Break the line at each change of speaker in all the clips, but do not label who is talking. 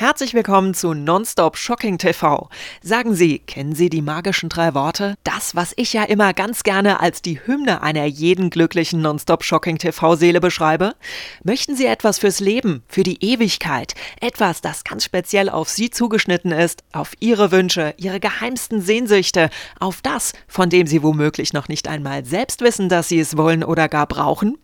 Herzlich willkommen zu Nonstop Shocking TV. Sagen Sie, kennen Sie die magischen drei Worte? Das, was ich ja immer ganz gerne als die Hymne einer jeden glücklichen Nonstop Shocking TV-Seele beschreibe? Möchten Sie etwas fürs Leben, für die Ewigkeit? Etwas, das ganz speziell auf Sie zugeschnitten ist, auf Ihre Wünsche, Ihre geheimsten Sehnsüchte, auf das, von dem Sie womöglich noch nicht einmal selbst wissen, dass Sie es wollen oder gar brauchen?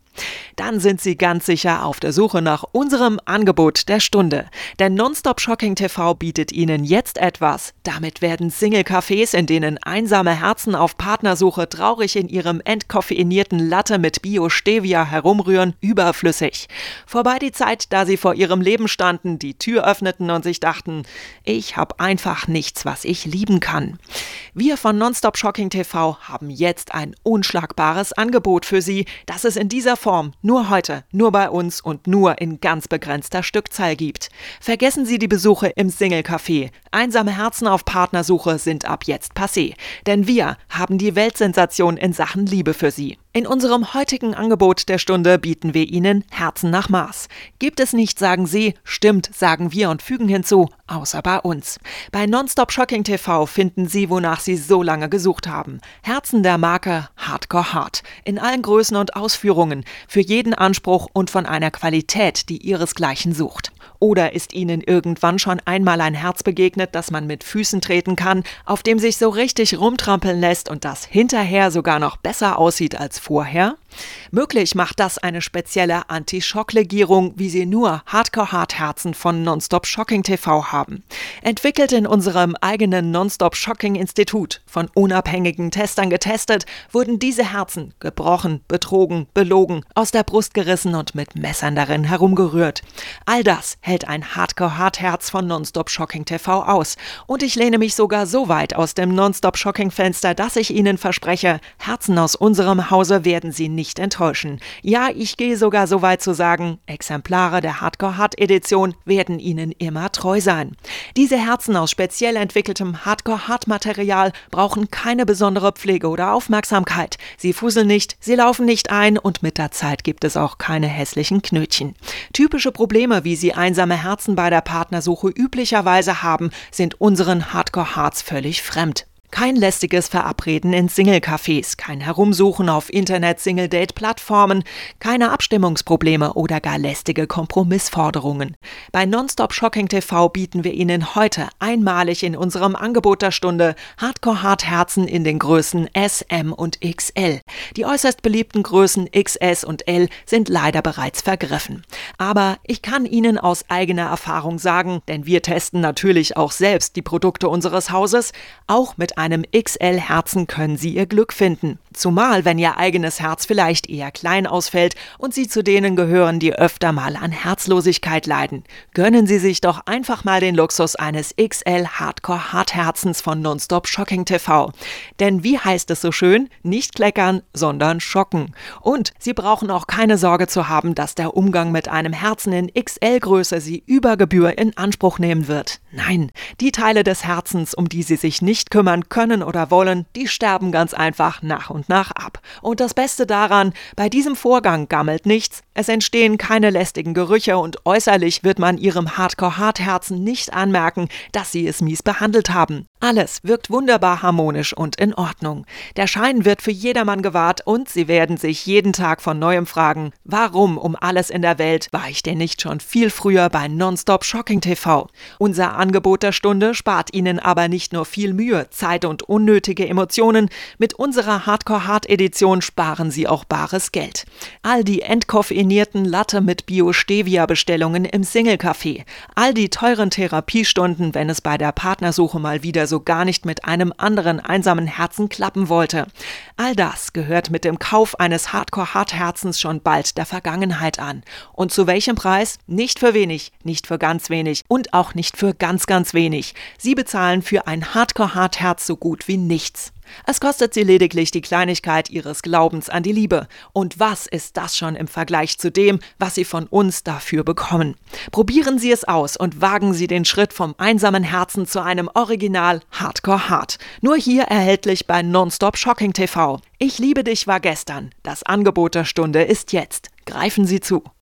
Dann sind Sie ganz sicher auf der Suche nach unserem Angebot der Stunde. Denn Nonstop Shocking TV bietet Ihnen jetzt etwas. Damit werden Single-Cafés, in denen einsame Herzen auf Partnersuche traurig in ihrem entkoffeinierten Latte mit Bio-Stevia herumrühren, überflüssig. Vorbei die Zeit, da Sie vor Ihrem Leben standen, die Tür öffneten und sich dachten, ich habe einfach nichts, was ich lieben kann. Wir von Nonstop Shocking TV haben jetzt ein unschlagbares Angebot für Sie, das es in dieser Form nur heute, nur bei uns und nur in ganz begrenzter Stückzahl gibt. Vergessen Sie die Besuche im Single Café. Einsame Herzen auf Partnersuche sind ab jetzt passé, denn wir haben die Weltsensation in Sachen Liebe für Sie. In unserem heutigen Angebot der Stunde bieten wir Ihnen Herzen nach Maß. Gibt es nicht, sagen Sie, stimmt, sagen wir und fügen hinzu, außer bei uns. Bei Nonstop Shocking TV finden Sie, wonach Sie so lange gesucht haben. Herzen der Marke Hardcore Hard. In allen Größen und Ausführungen, für jeden Anspruch und von einer Qualität, die Ihresgleichen sucht. Oder ist Ihnen irgendwann schon einmal ein Herz begegnet, das man mit Füßen treten kann, auf dem sich so richtig rumtrampeln lässt und das hinterher sogar noch besser aussieht als vorher? Möglich macht das eine spezielle Anti-Schock-Legierung, wie sie nur Hardcore-Hartherzen von Nonstop Shocking TV haben. Entwickelt in unserem eigenen Nonstop Shocking Institut, von unabhängigen Testern getestet, wurden diese Herzen gebrochen, betrogen, belogen, aus der Brust gerissen und mit Messern darin herumgerührt. All das hält ein Hardcore-Hartherz von Nonstop Shocking TV aus. Und ich lehne mich sogar so weit aus dem Nonstop Shocking Fenster, dass ich Ihnen verspreche, Herzen aus unserem Hause werden Sie nicht nicht enttäuschen. Ja, ich gehe sogar so weit zu sagen, Exemplare der Hardcore Hard Edition werden Ihnen immer treu sein. Diese Herzen aus speziell entwickeltem Hardcore Hard Material brauchen keine besondere Pflege oder Aufmerksamkeit. Sie fuseln nicht, sie laufen nicht ein und mit der Zeit gibt es auch keine hässlichen Knötchen. Typische Probleme, wie sie einsame Herzen bei der Partnersuche üblicherweise haben, sind unseren Hardcore Hearts völlig fremd. Kein lästiges Verabreden in Single-Cafés, kein Herumsuchen auf Internet-Single-Date-Plattformen, keine Abstimmungsprobleme oder gar lästige Kompromissforderungen. Bei Nonstop Shocking TV bieten wir Ihnen heute einmalig in unserem Angebot der Stunde Hardcore-Hartherzen in den Größen S, M und XL. Die äußerst beliebten Größen XS und L sind leider bereits vergriffen. Aber ich kann Ihnen aus eigener Erfahrung sagen, denn wir testen natürlich auch selbst die Produkte unseres Hauses, auch mit einem XL-Herzen können Sie Ihr Glück finden. Zumal, wenn Ihr eigenes Herz vielleicht eher klein ausfällt und Sie zu denen gehören, die öfter mal an Herzlosigkeit leiden. Gönnen Sie sich doch einfach mal den Luxus eines XL Hardcore Hartherzens von Nonstop Shocking TV. Denn wie heißt es so schön? Nicht kleckern, sondern schocken. Und Sie brauchen auch keine Sorge zu haben, dass der Umgang mit einem Herzen in XL-Größe Sie über Gebühr in Anspruch nehmen wird. Nein, die Teile des Herzens, um die Sie sich nicht kümmern können oder wollen, die sterben ganz einfach nach und nach ab. Und das Beste daran, bei diesem Vorgang gammelt nichts, es entstehen keine lästigen Gerüche und äußerlich wird man ihrem Hardcore-Hartherzen nicht anmerken, dass sie es mies behandelt haben. Alles wirkt wunderbar harmonisch und in Ordnung. Der Schein wird für jedermann gewahrt und sie werden sich jeden Tag von neuem fragen, warum um alles in der Welt war ich denn nicht schon viel früher bei Nonstop Shocking TV? Unser Angebot der Stunde spart Ihnen aber nicht nur viel Mühe, Zeit und unnötige Emotionen, mit unserer Hardcore Hard Edition sparen Sie auch bares Geld. All die entkoffeinierten Latte mit Bio-Stevia-Bestellungen im Single-Café, all die teuren Therapiestunden, wenn es bei der Partnersuche mal wieder so gar nicht mit einem anderen einsamen Herzen klappen wollte. All das gehört mit dem Kauf eines Hardcore-Hartherzens schon bald der Vergangenheit an. Und zu welchem Preis? Nicht für wenig, nicht für ganz wenig und auch nicht für ganz, ganz wenig. Sie bezahlen für ein Hardcore-Hartherz so gut wie nichts. Es kostet sie lediglich die Kleinigkeit ihres Glaubens an die Liebe. Und was ist das schon im Vergleich zu dem, was Sie von uns dafür bekommen? Probieren Sie es aus und wagen Sie den Schritt vom einsamen Herzen zu einem Original Hardcore Hard. Nur hier erhältlich bei Nonstop Shocking TV. Ich liebe dich war gestern. Das Angebot der Stunde ist jetzt. Greifen Sie zu.